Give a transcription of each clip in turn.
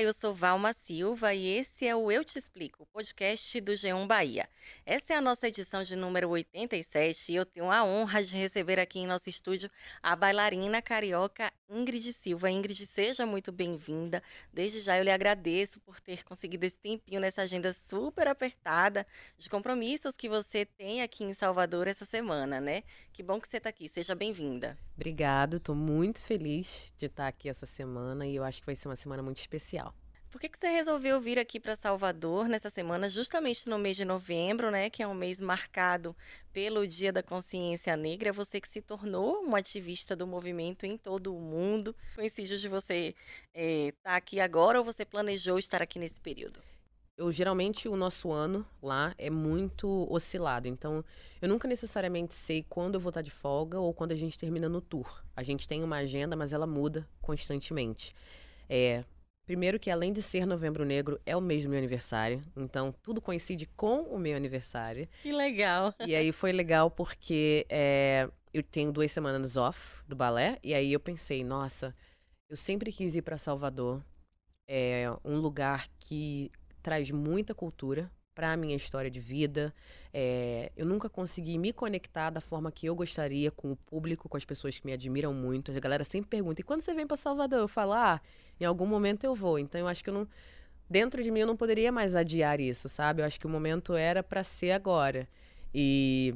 Eu sou Valma Silva e esse é o Eu Te Explico, podcast do G1 Bahia. Essa é a nossa edição de número 87 e eu tenho a honra de receber aqui em nosso estúdio a bailarina carioca Ingrid Silva. Ingrid, seja muito bem-vinda. Desde já eu lhe agradeço por ter conseguido esse tempinho nessa agenda super apertada de compromissos que você tem aqui em Salvador essa semana, né? Que bom que você está aqui. Seja bem-vinda. Obrigado, estou muito feliz de estar aqui essa semana e eu acho que vai ser uma semana muito especial. Por que, que você resolveu vir aqui para Salvador nessa semana, justamente no mês de novembro, né, que é um mês marcado pelo Dia da Consciência Negra? Você que se tornou um ativista do movimento em todo o mundo. Coincide de você estar é, tá aqui agora ou você planejou estar aqui nesse período? Eu geralmente o nosso ano lá é muito oscilado, então eu nunca necessariamente sei quando eu vou estar de folga ou quando a gente termina no tour. A gente tem uma agenda, mas ela muda constantemente. É, Primeiro que além de ser Novembro Negro, é o mês do meu aniversário. Então, tudo coincide com o meu aniversário. Que legal. E aí foi legal porque é, eu tenho duas semanas off do balé. E aí eu pensei, nossa, eu sempre quis ir para Salvador. É um lugar que traz muita cultura para a minha história de vida. É, eu nunca consegui me conectar da forma que eu gostaria com o público, com as pessoas que me admiram muito. A galera sempre pergunta: e quando você vem para Salvador? Eu falo: ah, em algum momento eu vou. Então eu acho que eu não. Dentro de mim eu não poderia mais adiar isso, sabe? Eu acho que o momento era para ser agora. E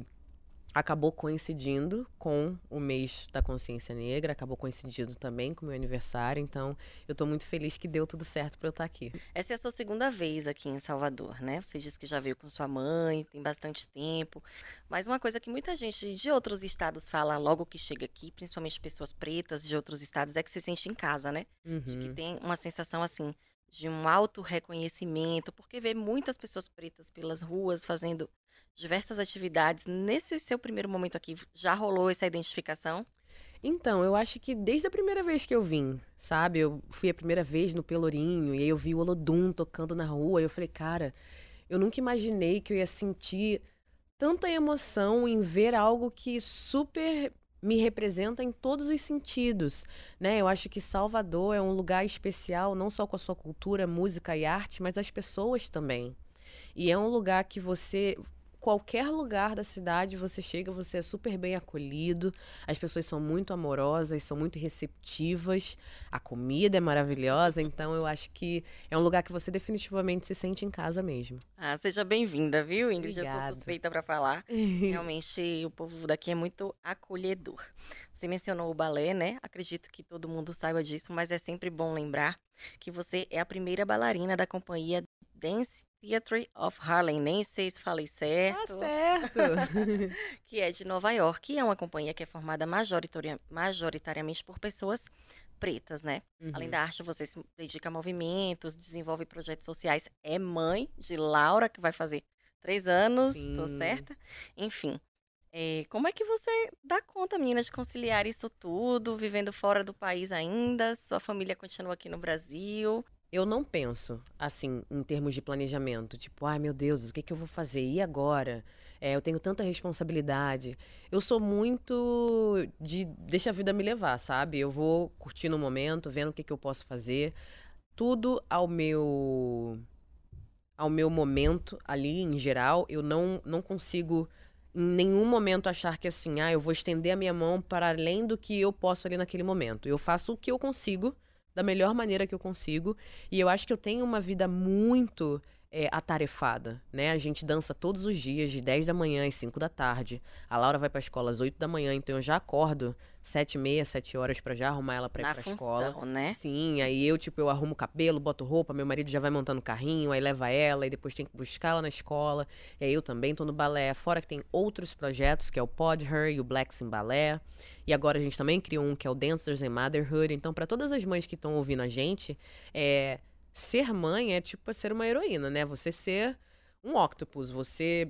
acabou coincidindo com o mês da consciência negra, acabou coincidindo também com o meu aniversário, então eu estou muito feliz que deu tudo certo para eu estar tá aqui. Essa é a sua segunda vez aqui em Salvador, né? Você disse que já veio com sua mãe, tem bastante tempo, mas uma coisa que muita gente de outros estados fala logo que chega aqui, principalmente pessoas pretas de outros estados, é que se sente em casa, né? Uhum. De que uhum. tem uma sensação assim de um auto reconhecimento, porque vê muitas pessoas pretas pelas ruas fazendo diversas atividades. Nesse seu primeiro momento aqui, já rolou essa identificação? Então, eu acho que desde a primeira vez que eu vim, sabe? Eu fui a primeira vez no Pelourinho e aí eu vi o Olodum tocando na rua e eu falei, cara, eu nunca imaginei que eu ia sentir tanta emoção em ver algo que super me representa em todos os sentidos, né? Eu acho que Salvador é um lugar especial não só com a sua cultura, música e arte, mas as pessoas também. E é um lugar que você qualquer lugar da cidade você chega, você é super bem acolhido, as pessoas são muito amorosas, são muito receptivas, a comida é maravilhosa, então eu acho que é um lugar que você definitivamente se sente em casa mesmo. Ah, seja bem-vinda, viu, Ingrid? Obrigada. Eu sou suspeita para falar. Realmente o povo daqui é muito acolhedor. Você mencionou o balé, né? Acredito que todo mundo saiba disso, mas é sempre bom lembrar que você é a primeira bailarina da companhia Dance Theatre of Harlem, nem sei se falei certo. Tá certo. que é de Nova York, e é uma companhia que é formada majoritariamente por pessoas pretas, né? Uhum. Além da arte, você se dedica a movimentos, desenvolve projetos sociais, é mãe de Laura, que vai fazer três anos, Sim. tô certa? Enfim. É, como é que você dá conta, menina, de conciliar isso tudo, vivendo fora do país ainda? Sua família continua aqui no Brasil? Eu não penso assim em termos de planejamento, tipo, ai meu Deus, o que, que eu vou fazer? E agora? É, eu tenho tanta responsabilidade. Eu sou muito de deixa a vida me levar, sabe? Eu vou curtindo o momento, vendo o que, que eu posso fazer. Tudo ao meu ao meu momento ali em geral, eu não não consigo em nenhum momento achar que assim, ah, eu vou estender a minha mão para além do que eu posso ali naquele momento. Eu faço o que eu consigo da melhor maneira que eu consigo. E eu acho que eu tenho uma vida muito é, atarefada, né? A gente dança todos os dias, de 10 da manhã às 5 da tarde. A Laura vai pra escola às 8 da manhã, então eu já acordo 7 e meia, 7 horas para já arrumar ela pra ir Na pra função, escola. né? Sim, aí eu, tipo, eu arrumo o cabelo, boto roupa, meu marido já vai montando o carrinho, aí leva ela, e depois tem que buscar ela na escola. E aí eu também tô no balé, fora que tem outros projetos, que é o Pod Her e o Blacks in Ballet. E agora a gente também criou um que é o Dancers in Motherhood. Então, para todas as mães que estão ouvindo a gente, é ser mãe é tipo ser uma heroína, né? Você ser um octopus, você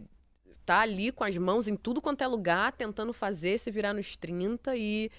tá ali com as mãos em tudo quanto é lugar, tentando fazer se virar nos 30 e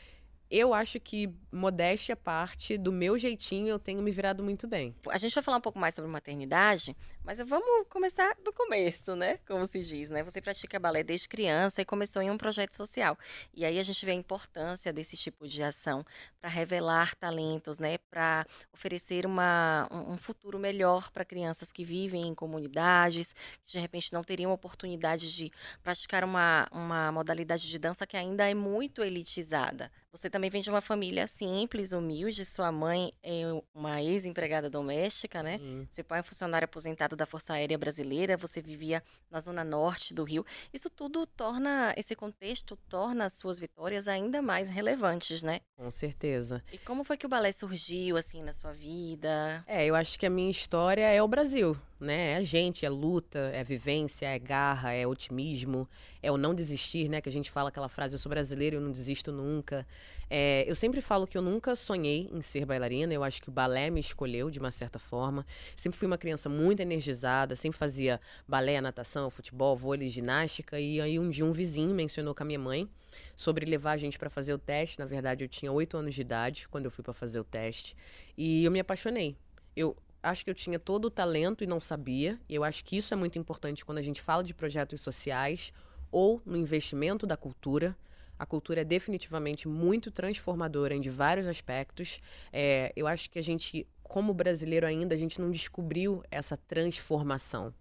eu acho que, modéstia à parte, do meu jeitinho, eu tenho me virado muito bem. A gente vai falar um pouco mais sobre maternidade, mas vamos começar do começo, né? Como se diz, né? Você pratica balé desde criança e começou em um projeto social. E aí a gente vê a importância desse tipo de ação para revelar talentos, né? Para oferecer uma, um futuro melhor para crianças que vivem em comunidades, que de repente não teriam oportunidade de praticar uma, uma modalidade de dança que ainda é muito elitizada. Você também vem de uma família simples, humilde. Sua mãe é uma ex-empregada doméstica, né? Hum. Seu pai é funcionário aposentado da Força Aérea Brasileira. Você vivia na zona norte do Rio. Isso tudo torna, esse contexto torna as suas vitórias ainda mais relevantes, né? Com certeza. E como foi que o balé surgiu, assim, na sua vida? É, eu acho que a minha história é o Brasil né? É a gente, é luta, é vivência, é garra, é otimismo, é o não desistir, né? Que a gente fala aquela frase, eu sou brasileiro, eu não desisto nunca. É, eu sempre falo que eu nunca sonhei em ser bailarina, eu acho que o balé me escolheu de uma certa forma. Sempre fui uma criança muito energizada, sempre fazia balé, natação, futebol, vôlei, ginástica. E aí um dia um vizinho mencionou com a minha mãe sobre levar a gente para fazer o teste. Na verdade, eu tinha oito anos de idade quando eu fui para fazer o teste. E eu me apaixonei. Eu acho que eu tinha todo o talento e não sabia. E eu acho que isso é muito importante quando a gente fala de projetos sociais ou no investimento da cultura. A cultura é definitivamente muito transformadora em vários aspectos. É, eu acho que a gente, como brasileiro ainda, a gente não descobriu essa transformação.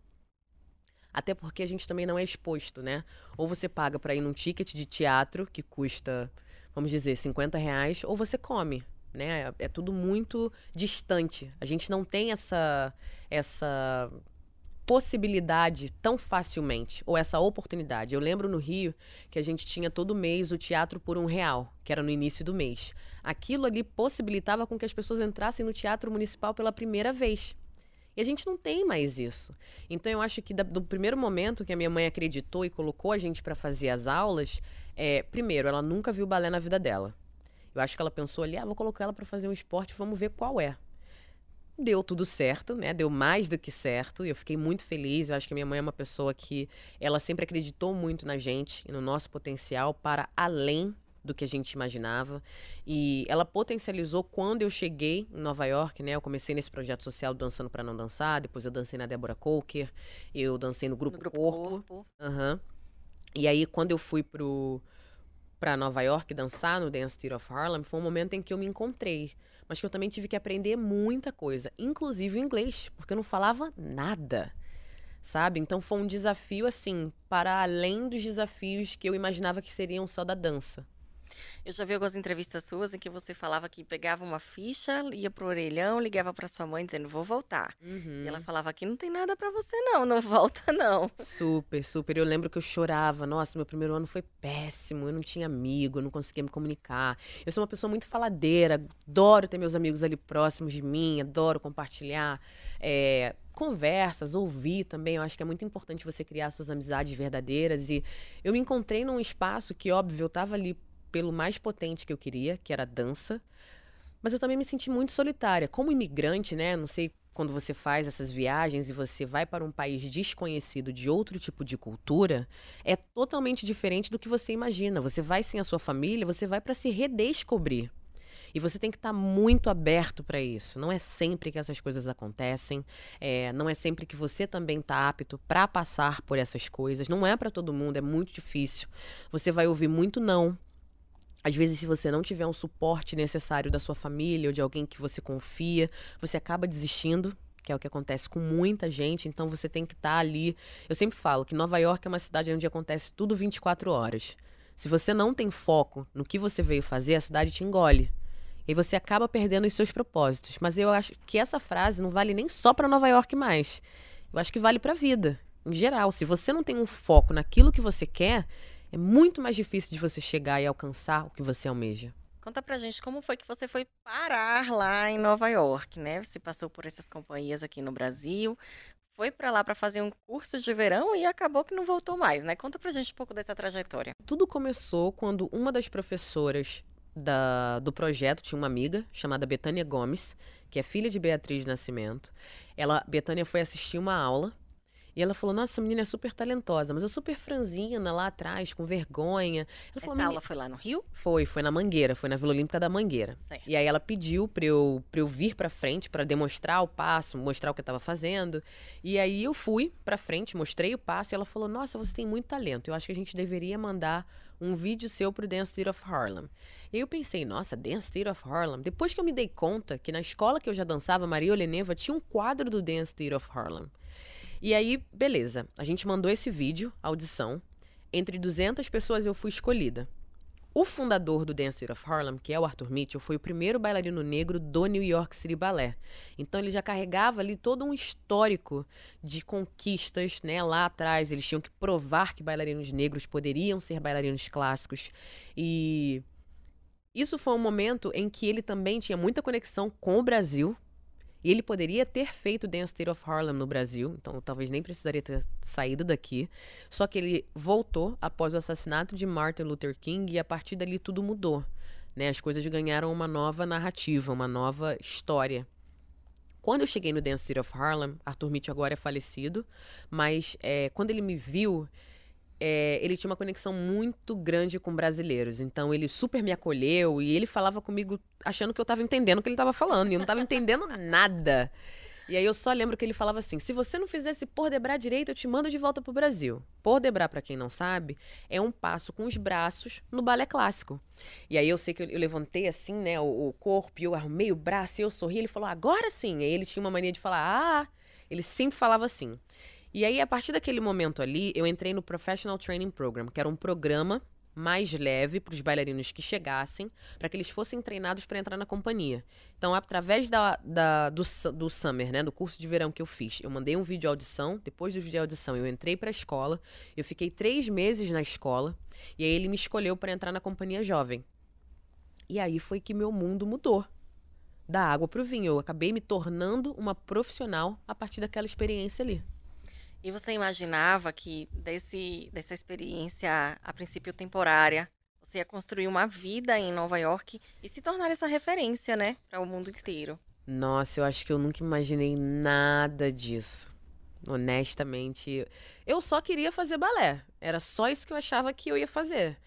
Até porque a gente também não é exposto, né? Ou você paga para ir num ticket de teatro que custa, vamos dizer, 50 reais, ou você come né? É tudo muito distante. A gente não tem essa essa possibilidade tão facilmente, ou essa oportunidade. Eu lembro no Rio que a gente tinha todo mês o teatro por um real, que era no início do mês. Aquilo ali possibilitava com que as pessoas entrassem no teatro municipal pela primeira vez. E a gente não tem mais isso. Então eu acho que do primeiro momento que a minha mãe acreditou e colocou a gente para fazer as aulas, é, primeiro, ela nunca viu balé na vida dela. Eu acho que ela pensou ali, ah, vou colocar ela para fazer um esporte, vamos ver qual é. Deu tudo certo, né? Deu mais do que certo. E eu fiquei muito feliz. Eu acho que minha mãe é uma pessoa que ela sempre acreditou muito na gente e no nosso potencial para além do que a gente imaginava. E ela potencializou quando eu cheguei em Nova York, né? Eu comecei nesse projeto social Dançando para Não Dançar, depois eu dancei na Débora Coker, eu dancei no Grupo, no grupo Corpo. Corpo. Uhum. E aí, quando eu fui pro, para Nova York dançar no Dance Theater of Harlem, foi um momento em que eu me encontrei. Mas que eu também tive que aprender muita coisa, inclusive inglês, porque eu não falava nada. Sabe? Então foi um desafio, assim, para além dos desafios que eu imaginava que seriam só da dança. Eu já vi algumas entrevistas suas em que você falava que pegava uma ficha, ia pro orelhão, ligava para sua mãe dizendo, vou voltar. Uhum. E ela falava aqui não tem nada para você não, não volta não. Super, super. Eu lembro que eu chorava. Nossa, meu primeiro ano foi péssimo. Eu não tinha amigo, eu não conseguia me comunicar. Eu sou uma pessoa muito faladeira, adoro ter meus amigos ali próximos de mim, adoro compartilhar. É, conversas, ouvir também. Eu acho que é muito importante você criar suas amizades verdadeiras. E eu me encontrei num espaço que, óbvio, eu estava ali pelo mais potente que eu queria, que era dança. Mas eu também me senti muito solitária. Como imigrante, né? Não sei quando você faz essas viagens e você vai para um país desconhecido de outro tipo de cultura, é totalmente diferente do que você imagina. Você vai sem a sua família, você vai para se redescobrir. E você tem que estar tá muito aberto para isso. Não é sempre que essas coisas acontecem. É, não é sempre que você também está apto para passar por essas coisas. Não é para todo mundo, é muito difícil. Você vai ouvir muito não. Às vezes, se você não tiver um suporte necessário da sua família ou de alguém que você confia, você acaba desistindo, que é o que acontece com muita gente. Então, você tem que estar tá ali. Eu sempre falo que Nova York é uma cidade onde acontece tudo 24 horas. Se você não tem foco no que você veio fazer, a cidade te engole. E você acaba perdendo os seus propósitos. Mas eu acho que essa frase não vale nem só para Nova York mais. Eu acho que vale para a vida, em geral. Se você não tem um foco naquilo que você quer, é muito mais difícil de você chegar e alcançar o que você almeja. Conta pra gente como foi que você foi parar lá em Nova York, né? Você passou por essas companhias aqui no Brasil, foi para lá para fazer um curso de verão e acabou que não voltou mais, né? Conta pra gente um pouco dessa trajetória. Tudo começou quando uma das professoras da, do projeto tinha uma amiga chamada Betânia Gomes, que é filha de Beatriz de Nascimento. Ela, Betânia foi assistir uma aula E ela falou: Nossa, essa menina é super talentosa, mas eu super franzina lá atrás, com vergonha. Ela falou, essa aula foi lá no Rio? Foi, foi na Mangueira, foi na Vila Olímpica da Mangueira. Certo. E aí ela pediu pra eu, pra eu vir pra frente, para demonstrar o passo, mostrar o que eu tava fazendo. E aí eu fui pra frente, mostrei o passo, e ela falou: Nossa, você tem muito talento. Eu acho que a gente deveria mandar um vídeo seu pro Dance Street of Harlem. E eu pensei, nossa, Dance Street of Harlem. Depois que eu me dei conta que na escola que eu já dançava, Maria Oleneva, tinha um quadro do Dance Street of Harlem. E aí, beleza. A gente mandou esse vídeo, audição. Entre 200 pessoas eu fui escolhida. O fundador do Dance of Harlem, que é o Arthur Mitchell, foi o primeiro bailarino negro do New York City Ballet. Então ele já carregava ali todo um histórico de conquistas, né? Lá atrás eles tinham que provar que bailarinos negros poderiam ser bailarinos clássicos e isso foi um momento em que ele também tinha muita conexão com o Brasil, e ele poderia ter feito Dance State of Harlem no Brasil, então talvez nem precisaria ter saído daqui. Só que ele voltou após o assassinato de Martin Luther King e a partir dali tudo mudou. Né? As coisas ganharam uma nova narrativa, uma nova história. Quando eu cheguei no Dance City of Harlem, Arthur Mitchell agora é falecido, mas é, quando ele me viu, é, ele tinha uma conexão muito grande com brasileiros. Então ele super me acolheu e ele falava comigo achando que eu estava entendendo o que ele estava falando. E eu não estava entendendo nada. E aí eu só lembro que ele falava assim: se você não fizer esse por debrar direito, eu te mando de volta pro Brasil. Por debrar, para quem não sabe, é um passo com os braços no balé clássico. E aí eu sei que eu, eu levantei assim, né, o, o, corpo, e eu arrumei o braço e eu sorri. Ele falou: agora sim. E aí ele tinha uma mania de falar: ah. Ele sempre falava assim. E aí, a partir daquele momento ali, eu entrei no Professional Training Program, que era um programa mais leve para os bailarinos que chegassem, para que eles fossem treinados para entrar na companhia. Então, através da, da, do, do Summer, né, do curso de verão que eu fiz, eu mandei um vídeo audição. Depois do vídeo audição, eu entrei para a escola. Eu fiquei três meses na escola. E aí ele me escolheu para entrar na companhia jovem. E aí foi que meu mundo mudou. Da água para o vinho. Eu acabei me tornando uma profissional a partir daquela experiência ali. E você imaginava que desse, dessa experiência, a princípio temporária, você ia construir uma vida em Nova York e se tornar essa referência, né, para o mundo inteiro? Nossa, eu acho que eu nunca imaginei nada disso. Honestamente, eu só queria fazer balé. Era só isso que eu achava que eu ia fazer.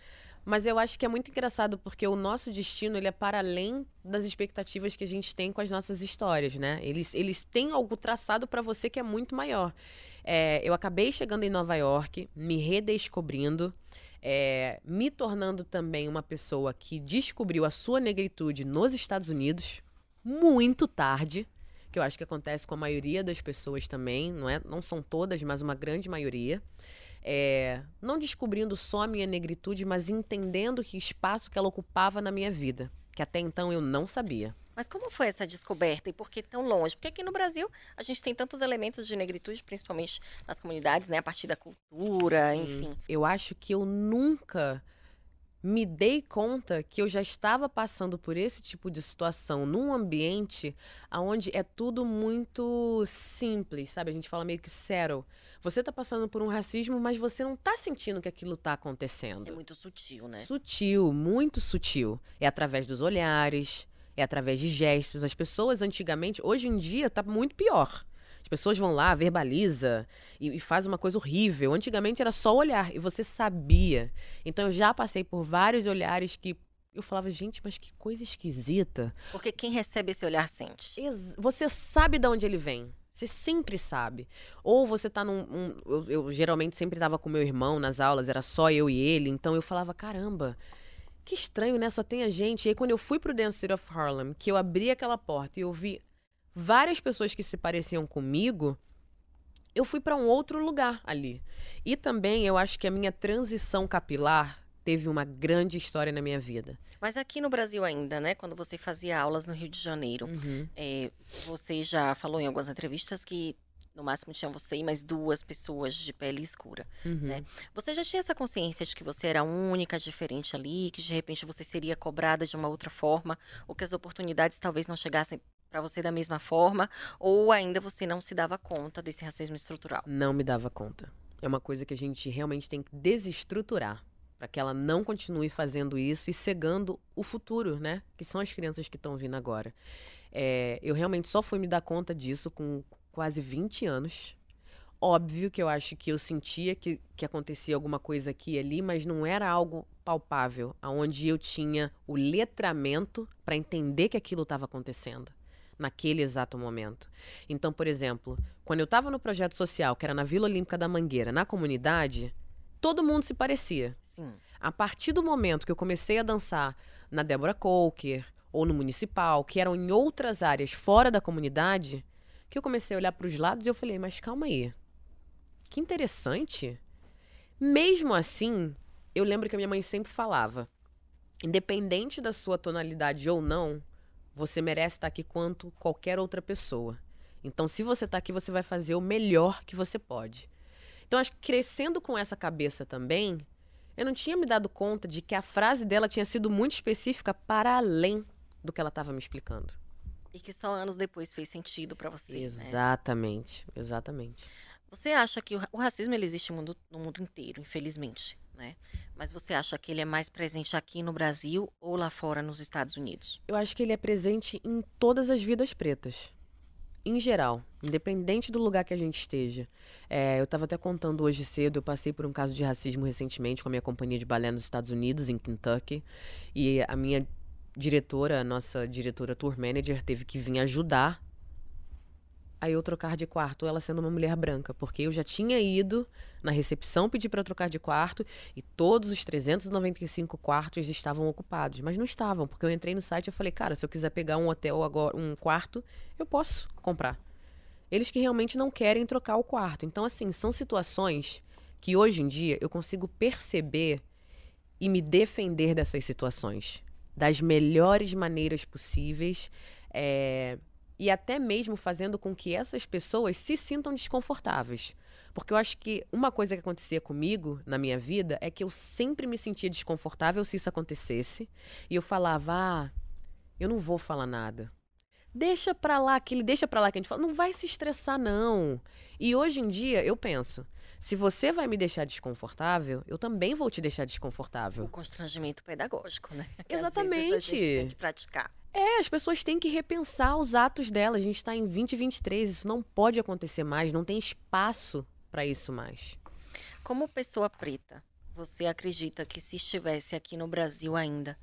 Mas eu acho que é muito engraçado porque o nosso destino ele é para além das expectativas que a gente tem com as nossas histórias, né? Eles, eles têm algo traçado para você que é muito maior. É, eu acabei chegando em Nova York, me redescobrindo, é, me tornando também uma pessoa que descobriu a sua negritude nos Estados Unidos muito tarde, que eu acho que acontece com a maioria das pessoas também, não é? Não são todas, mas uma grande maioria. É, não descobrindo só a minha negritude, mas entendendo que espaço que ela ocupava na minha vida, que até então eu não sabia. Mas como foi essa descoberta e por que tão longe? Porque aqui no Brasil a gente tem tantos elementos de negritude, principalmente nas comunidades, né? A partir da cultura, Sim. enfim. Eu acho que eu nunca me dei conta que eu já estava passando por esse tipo de situação num ambiente onde é tudo muito simples, sabe? A gente fala meio que settle. Você está passando por um racismo, mas você não está sentindo que aquilo está acontecendo. É muito sutil, né? Sutil, muito sutil. É através dos olhares, é através de gestos. As pessoas antigamente, hoje em dia, tá muito pior. As pessoas vão lá, verbaliza e, e faz uma coisa horrível. Antigamente era só olhar e você sabia. Então eu já passei por vários olhares que eu falava, gente, mas que coisa esquisita. Porque quem recebe esse olhar sente. Você sabe de onde ele vem. Você sempre sabe. Ou você tá num. Um, eu, eu, geralmente sempre tava com meu irmão nas aulas, era só eu e ele. Então eu falava, caramba, que estranho, né? Só tem a gente. E aí, quando eu fui pro Dance City of Harlem, que eu abri aquela porta e eu vi várias pessoas que se pareciam comigo, eu fui para um outro lugar ali. E também eu acho que a minha transição capilar teve uma grande história na minha vida. Mas aqui no Brasil ainda, né? Quando você fazia aulas no Rio de Janeiro, uhum. é, você já falou em algumas entrevistas que no máximo tinha você e mais duas pessoas de pele escura, uhum. né? Você já tinha essa consciência de que você era única, diferente ali, que de repente você seria cobrada de uma outra forma, ou que as oportunidades talvez não chegassem para você da mesma forma, ou ainda você não se dava conta desse racismo estrutural? Não me dava conta. É uma coisa que a gente realmente tem que desestruturar para que ela não continue fazendo isso e cegando o futuro, né? Que são as crianças que estão vindo agora. É, eu realmente só fui me dar conta disso com quase 20 anos. óbvio que eu acho que eu sentia que, que acontecia alguma coisa aqui e ali, mas não era algo palpável, aonde eu tinha o letramento para entender que aquilo estava acontecendo naquele exato momento. Então, por exemplo, quando eu estava no projeto social, que era na Vila Olímpica da Mangueira, na comunidade, todo mundo se parecia. Sim. A partir do momento que eu comecei a dançar na Débora Coker ou no municipal, que eram em outras áreas fora da comunidade, que eu comecei a olhar para os lados e eu falei, mas calma aí. Que interessante. Mesmo assim, eu lembro que a minha mãe sempre falava: independente da sua tonalidade ou não, você merece estar aqui quanto qualquer outra pessoa. Então, se você está aqui, você vai fazer o melhor que você pode. Então, acho que crescendo com essa cabeça também, eu não tinha me dado conta de que a frase dela tinha sido muito específica para além do que ela estava me explicando. E que só anos depois fez sentido para você. Né? Exatamente, né? exatamente. Você acha que o, racismo ele existe no mundo, no mundo inteiro, infelizmente, né? Mas você acha que ele é mais presente aqui no Brasil ou lá fora nos Estados Unidos? Eu acho que ele é presente em todas as vidas pretas. Em geral, independente do lugar que a gente esteja. É, eu estava até contando hoje cedo, eu passei por um caso de racismo recentemente com a minha companhia de balé nos Estados Unidos, em Kentucky. E a minha diretora, nossa diretora tour manager, teve que vir ajudar a eu trocar de quarto, ela sendo uma mulher branca, porque eu já tinha ido na recepção pedir para trocar de quarto e todos os 395 quartos estavam ocupados, mas não estavam, porque eu entrei no site e falei, cara, se eu quiser pegar um hotel agora, um quarto, eu posso comprar. Eles que realmente não querem trocar o quarto. Então, assim, são situações que hoje em dia eu consigo perceber e me defender dessas situações das melhores maneiras possíveis. É, e até mesmo fazendo com que essas pessoas se sintam desconfortáveis. Porque eu acho que uma coisa que acontecia comigo na minha vida é que eu sempre me sentia desconfortável se isso acontecesse. E eu falava, ah, eu não vou falar nada. Deixa pra lá, aquele deixa pra lá que a gente fala, não vai se estressar, não. E hoje em dia eu penso, se você vai me deixar desconfortável, eu também vou te deixar desconfortável. O constrangimento pedagógico, né? Que Exatamente. A gente tem que praticar. É, as pessoas têm que repensar os atos delas. A gente está em 2023, isso não pode acontecer mais, não tem espaço para isso mais. Como pessoa preta, você acredita que se estivesse aqui no Brasil ainda,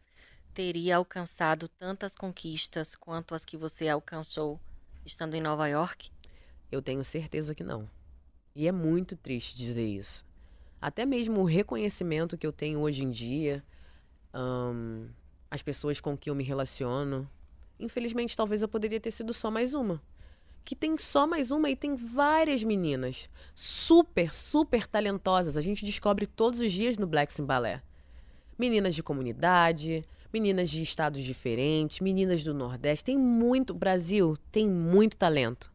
teria alcançado tantas conquistas quanto as que você alcançou estando em Nova York? Eu tenho certeza que não. E é muito triste dizer isso. Até mesmo o reconhecimento que eu tenho hoje em dia, um, as pessoas com que eu me relaciono. Infelizmente, talvez eu poderia ter sido só mais uma. Que tem só mais uma e tem várias meninas super, super talentosas. A gente descobre todos os dias no Black Sim Ballet. Meninas de comunidade, meninas de estados diferentes, meninas do Nordeste. Tem muito. Brasil tem muito talento.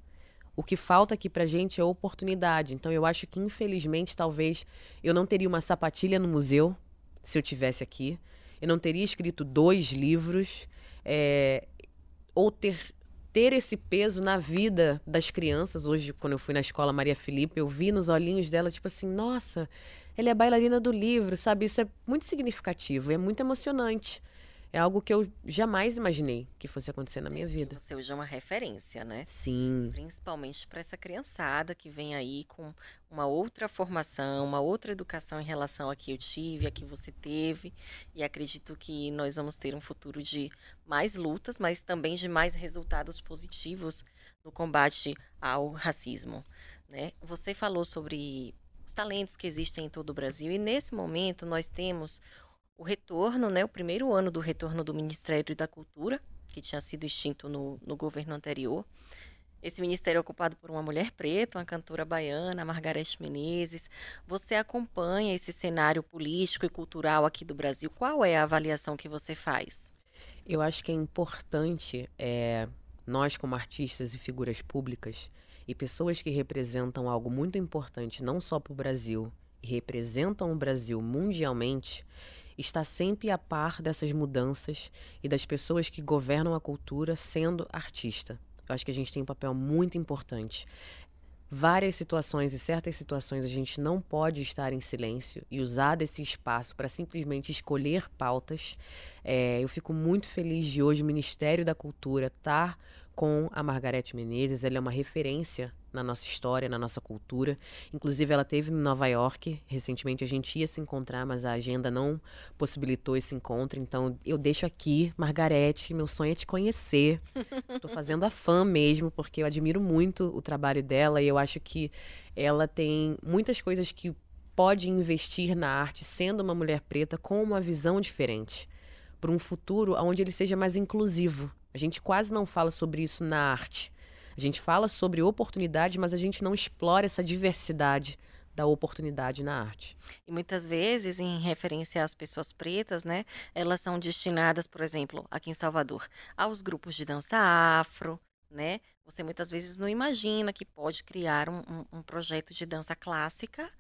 O que falta aqui pra gente é oportunidade. Então eu acho que, infelizmente, talvez eu não teria uma sapatilha no museu se eu tivesse aqui eu não teria escrito dois livros é, ou ter ter esse peso na vida das crianças. Hoje, quando eu fui na escola Maria Felipe, eu vi nos olhinhos dela, tipo assim, nossa, ela é bailarina do livro, sabe? Isso é muito significativo, é muito emocionante é algo que eu jamais imaginei que fosse acontecer na minha vida. Você hoje é uma referência, né? Sim. Principalmente para essa criançada que vem aí com uma outra formação, uma outra educação em relação a que eu tive, a que você teve. E acredito que nós vamos ter um futuro de mais lutas, mas também de mais resultados positivos no combate ao racismo. Né? Você falou sobre os talentos que existem em todo o Brasil e nesse momento nós temos o retorno, né, o primeiro ano do retorno do Ministério da Cultura, que tinha sido extinto no, no governo anterior. Esse ministério é ocupado por uma mulher preta, uma cantora baiana, Margarete Menezes. Você acompanha esse cenário político e cultural aqui do Brasil. Qual é a avaliação que você faz? Eu acho que é importante é, nós, como artistas e figuras públicas, e pessoas que representam algo muito importante não só para o Brasil, e representam o Brasil mundialmente, está sempre a par dessas mudanças e das pessoas que governam a cultura sendo artista. Eu acho que a gente tem um papel muito importante. Várias situações e certas situações a gente não pode estar em silêncio e usar desse espaço para simplesmente escolher pautas. É, eu fico muito feliz de hoje o Ministério da Cultura estar com a Margarete Menezes. Ela é uma referência na nossa história, na nossa cultura. Inclusive, ela teve em Nova York. Recentemente a gente ia se encontrar, mas a agenda não possibilitou esse encontro. Então, eu deixo aqui, Margarete, meu sonho é te conhecer. Estou fazendo a fã mesmo, porque eu admiro muito o trabalho dela e eu acho que ela tem muitas coisas que pode investir na arte sendo uma mulher preta com uma visão diferente para um futuro onde ele seja mais inclusivo. A gente quase não fala sobre isso na arte. A gente fala sobre oportunidade, mas a gente não explora essa diversidade da oportunidade na arte. E muitas vezes, em referência às pessoas pretas, né, elas são destinadas, por exemplo, aqui em Salvador, aos grupos de dança afro, né? Você muitas vezes não imagina que pode criar um, um, um, projeto de dança clássica,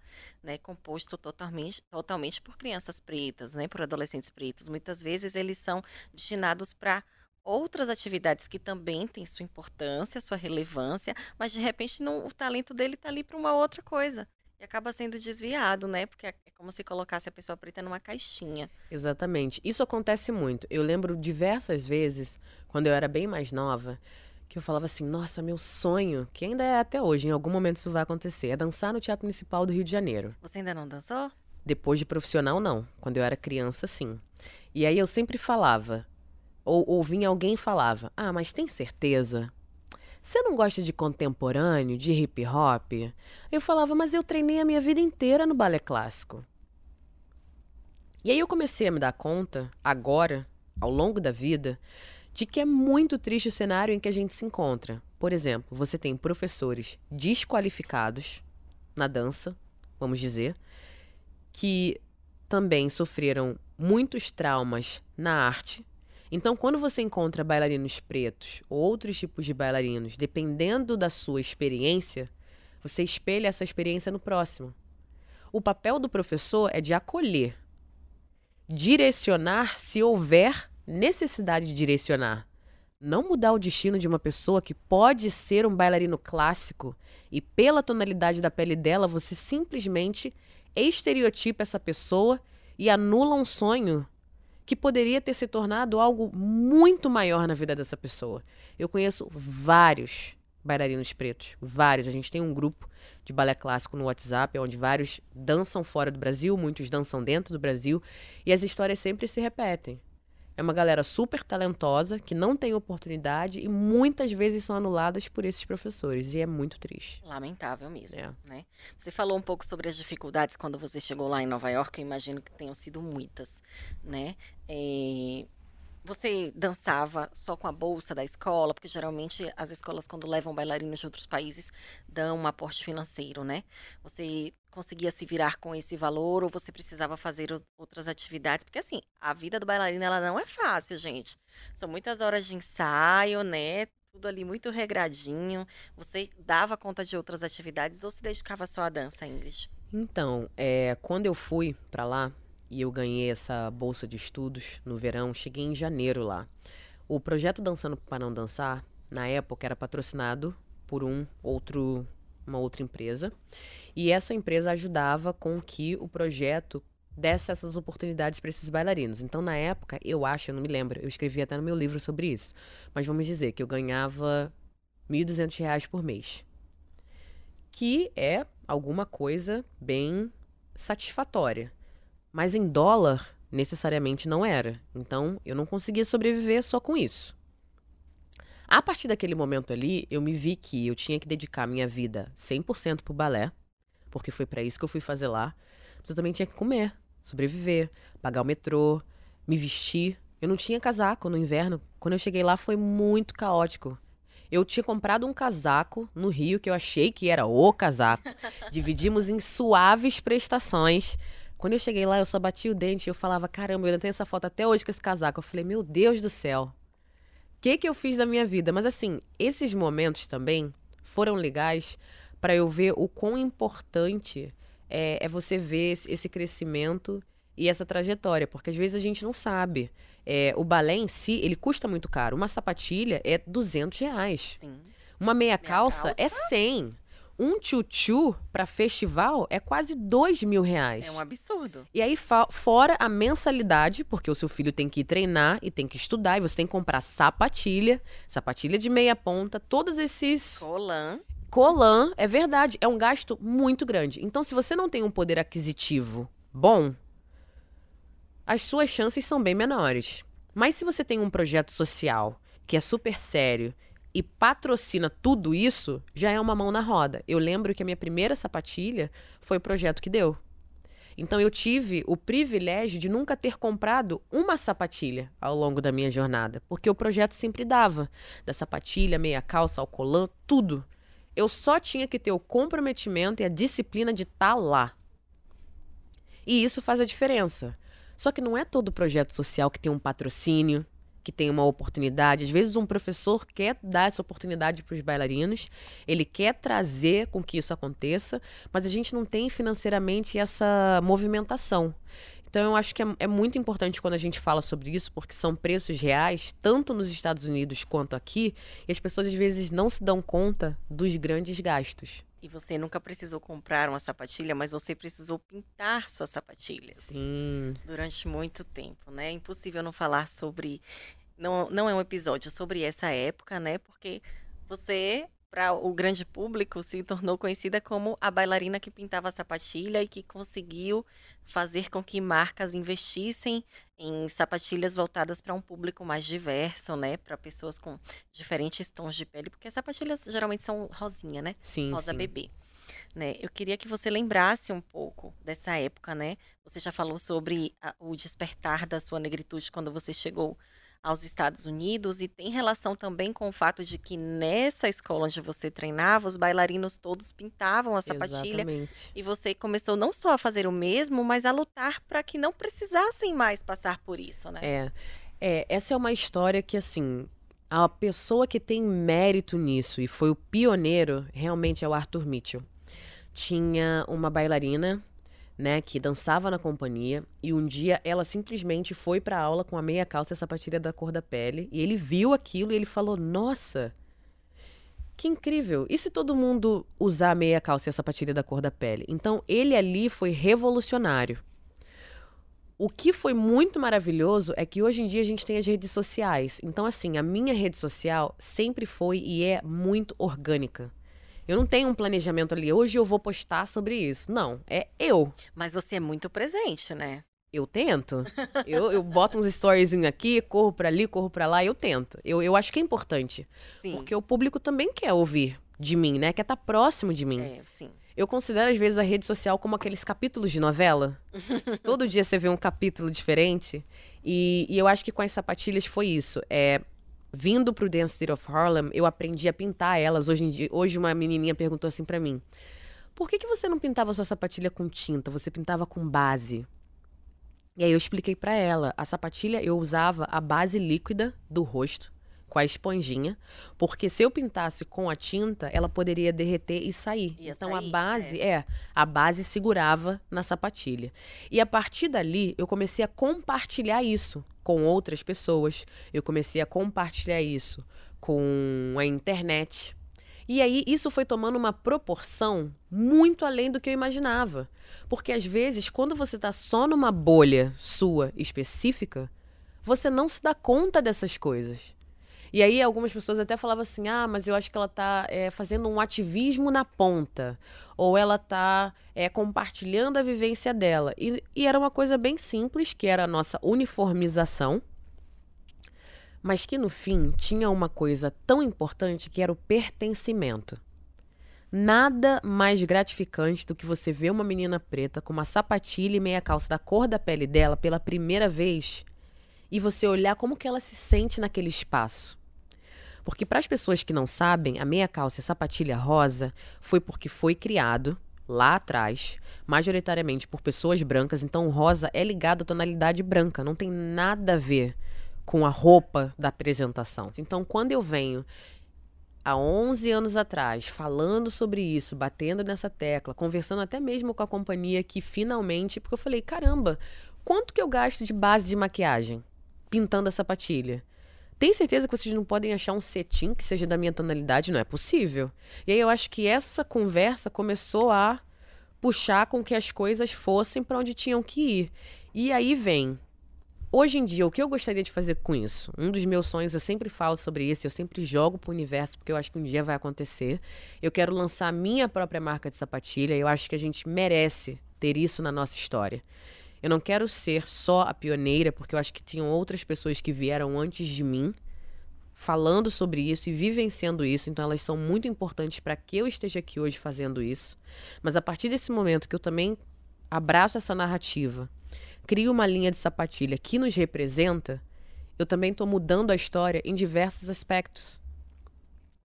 né, composto totalmente, totalmente por crianças pretas, né, por adolescentes pretos. Muitas vezes eles são destinados para outras atividades que também têm sua importância, sua relevância, mas de repente não, o talento dele está ali para uma outra coisa. E acaba sendo desviado, né? Porque é, é como se colocasse a pessoa preta numa caixinha. Exatamente. Isso acontece muito. Eu lembro diversas vezes, quando eu era bem mais nova, que eu falava assim: nossa, meu sonho, que ainda é até hoje, em algum momento isso vai acontecer, é dançar no Teatro Municipal do Rio de Janeiro. Você ainda não dançou? Depois de profissional, não. Quando eu era criança, sim. E aí eu sempre falava: ou, ou vinha alguém falava: Ah, mas tem certeza? Você não gosta de contemporâneo, de hip hop? Eu falava, mas eu treinei a minha vida inteira no balé clássico. E aí eu comecei a me dar conta, agora, ao longo da vida, de que é muito triste o cenário em que a gente se encontra. Por exemplo, você tem professores desqualificados na dança, vamos dizer, que também sofreram muitos traumas na arte, então, quando você encontra bailarinos pretos ou outros tipos de bailarinos, dependendo da sua experiência, você espelha essa experiência no próximo. O papel do professor é de acolher, direcionar se houver necessidade de direcionar. Não mudar o destino de uma pessoa que pode ser um bailarino clássico e, pela tonalidade da pele dela, você simplesmente estereotipa essa pessoa e anula um sonho que poderia ter se tornado algo muito maior na vida dessa pessoa. Eu conheço vários bailarinos pretos, vários. A gente tem um grupo de balé clássico no WhatsApp, onde vários dançam fora do Brasil, muitos dançam dentro do Brasil, e as histórias sempre se repetem. É uma galera super talentosa, que não tem oportunidade e muitas vezes são anuladas por esses professores. E é muito triste. Lamentável mesmo, é. né? Você falou um pouco sobre as dificuldades quando você chegou lá em Nova York. Eu imagino que tenham sido muitas, né? É... Você dançava só com a bolsa da escola, porque geralmente as escolas, quando levam bailarinos de outros países, dão um aporte financeiro, né? Você conseguia se virar com esse valor ou você precisava fazer outras atividades? Porque assim, a vida do bailarino ela não é fácil, gente. São muitas horas de ensaio, né? Tudo ali muito regradinho. Você dava conta de outras atividades ou se dedicava só à dança, Ingrid? Então, é, quando eu fui para lá, e eu ganhei essa bolsa de estudos no verão. Cheguei em janeiro lá. O projeto Dançando para Não Dançar, na época, era patrocinado por um outro, uma outra empresa. E essa empresa ajudava com que o projeto desse essas oportunidades para esses bailarinos. Então, na época, eu acho, eu não me lembro, eu escrevi até no meu livro sobre isso. Mas vamos dizer que eu ganhava R$ 1.200 por mês. Que é alguma coisa bem satisfatória. Mas em dólar, necessariamente não era. Então, eu não conseguia sobreviver só com isso. A partir daquele momento ali, eu me vi que eu tinha que dedicar minha vida 100% pro balé, porque foi para isso que eu fui fazer lá. Mas eu também tinha que comer, sobreviver, pagar o metrô, me vestir. Eu não tinha casaco no inverno. Quando eu cheguei lá foi muito caótico. Eu tinha comprado um casaco no Rio que eu achei que era o casaco. Dividimos em suaves prestações. Quando eu cheguei lá, eu só bati o dente e eu falava, caramba, eu ainda tenho essa foto até hoje com esse casaco. Eu falei, meu Deus do céu. O que, que eu fiz da minha vida? Mas assim, esses momentos também foram legais para eu ver o quão importante é, é, você ver esse crescimento e essa trajetória, porque às vezes a gente não sabe. É, o balé em si, ele custa muito caro. Uma sapatilha é 200 reais. Sim. Uma meia, meia calça, calça, é 100. Um tchutchu para festival é quase dois mil reais. É um absurdo. E aí, fora a mensalidade, porque o seu filho tem que ir treinar e tem que estudar, e você tem que comprar sapatilha, sapatilha de meia ponta, todos esses. Colan. Colan, é verdade, é um gasto muito grande. Então, se você não tem um poder aquisitivo bom, as suas chances são bem menores. Mas se você tem um projeto social que é super sério e patrocina tudo isso, já é uma mão na roda. Eu lembro que a minha primeira sapatilha foi o projeto que deu. Então eu tive o privilégio de nunca ter comprado uma sapatilha ao longo da minha jornada, porque o projeto sempre dava, da sapatilha, meia calça, ao colã, tudo. Eu só tinha que ter o comprometimento e a disciplina de estar tá lá. E isso faz a diferença. Só que não é todo projeto social que tem um patrocínio, que tem uma oportunidade. Às vezes, um professor quer dar essa oportunidade para os bailarinos, ele quer trazer com que isso aconteça, mas a gente não tem financeiramente essa movimentação. Então, eu acho que é, é, muito importante quando a gente fala sobre isso, porque são preços reais, tanto nos Estados Unidos quanto aqui, e as pessoas às vezes não se dão conta dos grandes gastos. E você nunca precisou comprar uma sapatilha, mas você precisou pintar suas sapatilhas. Sim. Durante muito tempo, né? É impossível não falar sobre. Não, não é um episódio sobre essa época, né? Porque você para o grande público, se tornou conhecida como a bailarina que pintava a sapatilha e que conseguiu fazer com que marcas investissem em sapatilhas voltadas para um público mais diverso, né? Para pessoas com diferentes tons de pele, porque as sapatilhas geralmente são rosinha, né? Sim. Rosa sim. bebê. Né? Eu queria que você lembrasse um pouco dessa época, né? Você já falou sobre a, o despertar da sua negritude quando você chegou aos Estados Unidos e tem relação também com o fato de que nessa escola onde você treinava, os bailarinos todos pintavam a sapatilha Exatamente. e você começou não só a fazer o mesmo, mas a lutar para que não precisassem mais passar por isso, né? É. é, essa é uma história que assim, a pessoa que tem mérito nisso e foi o pioneiro realmente é o Arthur Mitchell. Tinha uma bailarina né, que dançava na companhia, e um dia ela simplesmente foi para aula com a meia calça e a sapatilha da cor da pele, e ele viu aquilo e ele falou: "Nossa, que incrível! E se todo mundo usar a meia calça e a sapatilha da cor da pele?" Então, ele ali foi revolucionário. O que foi muito maravilhoso é que hoje em dia a gente tem as redes sociais. Então, assim, a minha rede social sempre foi e é muito orgânica. Eu não tenho um planejamento ali. Hoje eu vou postar sobre isso. Não, é eu. Mas você é muito presente, né? Eu tento. eu, eu boto uns stories aqui, corro para ali, corro para lá, eu tento. Eu, eu acho que é importante. Sim. Porque o público também quer ouvir de mim, né? Quer estar tá próximo de mim. É, sim. Eu considero, às vezes, a rede social como aqueles capítulos de novela. Todo dia você vê um capítulo diferente. E, e eu acho que com as sapatilhas foi isso. É, vindo pro Dance City of Harlem, eu aprendi a pintar elas. Hoje em dia, hoje uma menininha perguntou assim para mim: "Por que que você não pintava sua sapatilha com tinta? Você pintava com base?" E aí eu expliquei para ela, a sapatilha eu usava a base líquida do rosto com a esponjinha, porque se eu pintasse com a tinta, ela poderia derreter e sair. Ia então sair, a base, é. é, a base segurava na sapatilha. E a partir dali, eu comecei a compartilhar isso com outras pessoas. Eu comecei a compartilhar isso com a internet. E aí isso foi tomando uma proporção muito além do que eu imaginava. Porque às vezes, quando você está só numa bolha sua específica, você não se dá conta dessas coisas. E aí algumas pessoas até falavam assim: ah, mas eu acho que ela está é, fazendo um ativismo na ponta. Ou ela está é, compartilhando a vivência dela. E, e era uma coisa bem simples, que era a nossa uniformização. Mas que no fim tinha uma coisa tão importante que era o pertencimento. Nada mais gratificante do que você ver uma menina preta com uma sapatilha e meia calça da cor da pele dela pela primeira vez e você olhar como que ela se sente naquele espaço. Porque para as pessoas que não sabem, a meia calça e a sapatilha rosa foi porque foi criado lá atrás, majoritariamente por pessoas brancas, então rosa é ligado à tonalidade branca, não tem nada a ver com a roupa da apresentação. Então, quando eu venho há 11 anos atrás falando sobre isso, batendo nessa tecla, conversando até mesmo com a companhia que finalmente, porque eu falei, caramba, quanto que eu gasto de base de maquiagem pintando a sapatilha? Tem certeza que vocês não podem achar um cetim que seja da minha tonalidade? Não é possível. E aí eu acho que essa conversa começou a puxar com que as coisas fossem para onde tinham que ir. E aí vem. Hoje em dia, o que eu gostaria de fazer com isso? Um dos meus sonhos, eu sempre falo sobre isso, eu sempre jogo pro universo, porque eu acho que um dia vai acontecer. Eu quero lançar a minha própria marca de sapatilha, eu acho que a gente merece ter isso na nossa história. Eu não quero ser só a pioneira, porque eu acho que tinham outras pessoas que vieram antes de mim falando sobre isso e vivenciando isso, então elas são muito importantes para que eu esteja aqui hoje fazendo isso. Mas a partir desse momento que eu também abraço essa narrativa, crio uma linha de sapatilha que nos representa, eu também estou mudando a história em diversos aspectos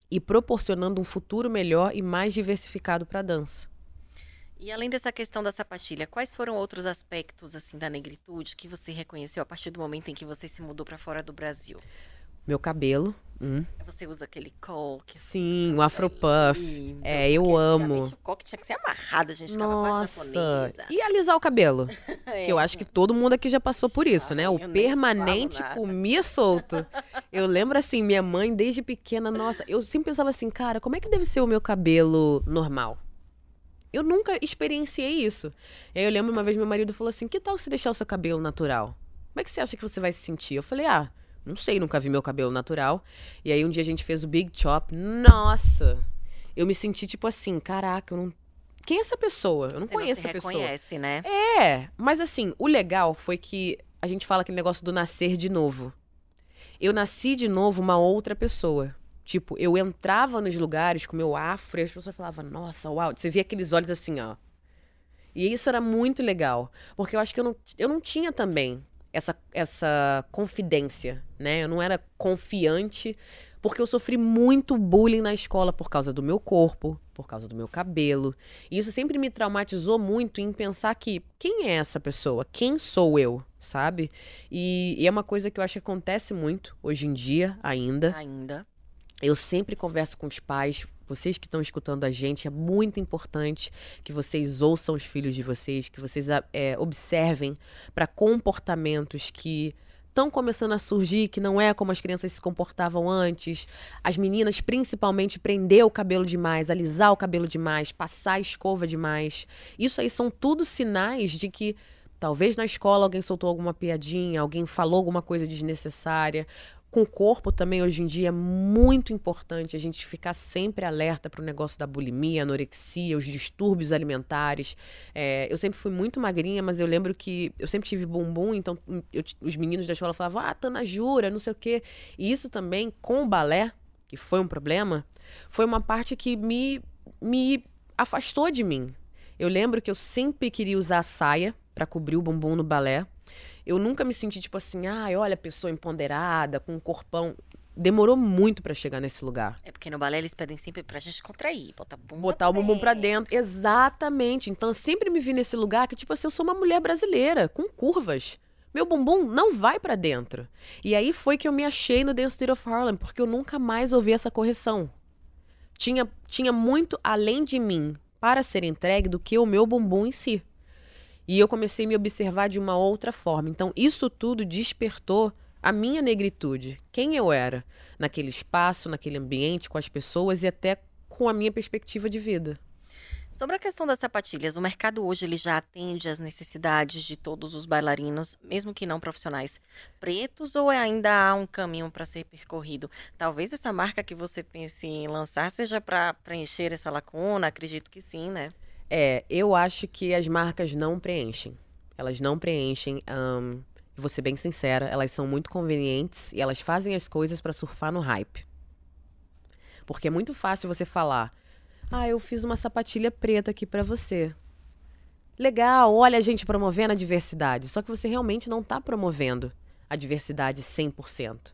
e proporcionando um futuro melhor e mais diversificado para a dança. E além dessa questão da sapatilha, quais foram outros aspectos assim da negritude que você reconheceu a partir do momento em que você se mudou para fora do Brasil? Meu cabelo. Hum. Você usa aquele coque. Sim, o afropuff. Lindo, é, eu amo. O coque tinha que ser amarrado, a gente Nossa. E alisar o cabelo. é. Que eu acho que todo mundo aqui já passou por isso, né? O permanente comia solto. Eu lembro assim, minha mãe desde pequena, nossa, eu sempre pensava assim, cara, como é que deve ser o meu cabelo normal? Eu nunca experienciei isso. E aí eu lembro uma vez meu marido falou assim: que tal se deixar o seu cabelo natural? Como é que você acha que você vai se sentir? Eu falei, ah, não sei, nunca vi meu cabelo natural. E aí um dia a gente fez o Big Chop. Nossa! Eu me senti tipo assim, caraca, eu não. Quem é essa pessoa? Eu não Você conheço não essa pessoa. reconhece, né? É, mas assim, o legal foi que a gente fala aquele negócio do nascer de novo. Eu nasci de novo uma outra pessoa. Tipo, eu entrava nos lugares com meu afro e as pessoas falavam, nossa, uau. Você via aqueles olhos assim, ó. E isso era muito legal. Porque eu acho que eu não, eu não tinha também essa, essa confidência, né? Eu não era confiante porque eu sofri muito bullying na escola por causa do meu corpo, por causa do meu cabelo. E isso sempre me traumatizou muito em pensar que quem é essa pessoa? Quem sou eu? Sabe? E, e é uma coisa que eu acho que acontece muito hoje em dia ainda. Ainda. Eu sempre converso com os pais, vocês que estão escutando a gente, é muito importante que vocês ouçam os filhos de vocês, que vocês é, observem para comportamentos que estão começando a surgir, que não é como as crianças se comportavam antes. As meninas, principalmente, prender o cabelo demais, alisar o cabelo demais, passar a escova demais. Isso aí são tudo sinais de que talvez na escola alguém soltou alguma piadinha, alguém falou alguma coisa desnecessária com o corpo também hoje em dia é muito importante a gente ficar sempre alerta para o negócio da bulimia, anorexia, os distúrbios alimentares. É, eu sempre fui muito magrinha, mas eu lembro que eu sempre tive bumbum, então eu, os meninos da escola falavam, ah, Tana jura, não sei o quê. E isso também, com o balé, que foi um problema, foi uma parte que me, me afastou de mim. Eu lembro que eu sempre queria usar saia para cobrir o bumbum no balé. Eu nunca me senti tipo assim, ai, ah, olha, pessoa empoderada, com um corpão. Demorou muito para chegar nesse lugar. É porque no balé eles pedem sempre pra gente contrair, botar Botar o bumbum pra dentro. Exatamente. Então eu sempre me vi nesse lugar que, tipo assim, eu sou uma mulher brasileira, com curvas. Meu bumbum não vai para dentro. E aí foi que eu me achei no Dance Theater of Harlem, porque eu nunca mais ouvi essa correção. Tinha, tinha muito além de mim para ser entregue do que o meu bumbum em si. E eu comecei a me observar de uma outra forma. Então, isso tudo despertou a minha negritude, quem eu era naquele espaço, naquele ambiente, com as pessoas e até com a minha perspectiva de vida. Sobre a questão das sapatilhas, o mercado hoje ele já atende às necessidades de todos os bailarinos, mesmo que não profissionais, pretos ou ainda há um caminho para ser percorrido? Talvez essa marca que você pense em lançar seja para preencher essa lacuna, acredito que sim, né? É, eu acho que as marcas não preenchem. Elas não preenchem. Um, vou ser bem sincera, elas são muito convenientes e elas fazem as coisas para surfar no hype. Porque é muito fácil você falar: "Ah, eu fiz uma sapatilha preta aqui para você". Legal, olha a gente promovendo a diversidade, só que você realmente não está promovendo a diversidade 100%.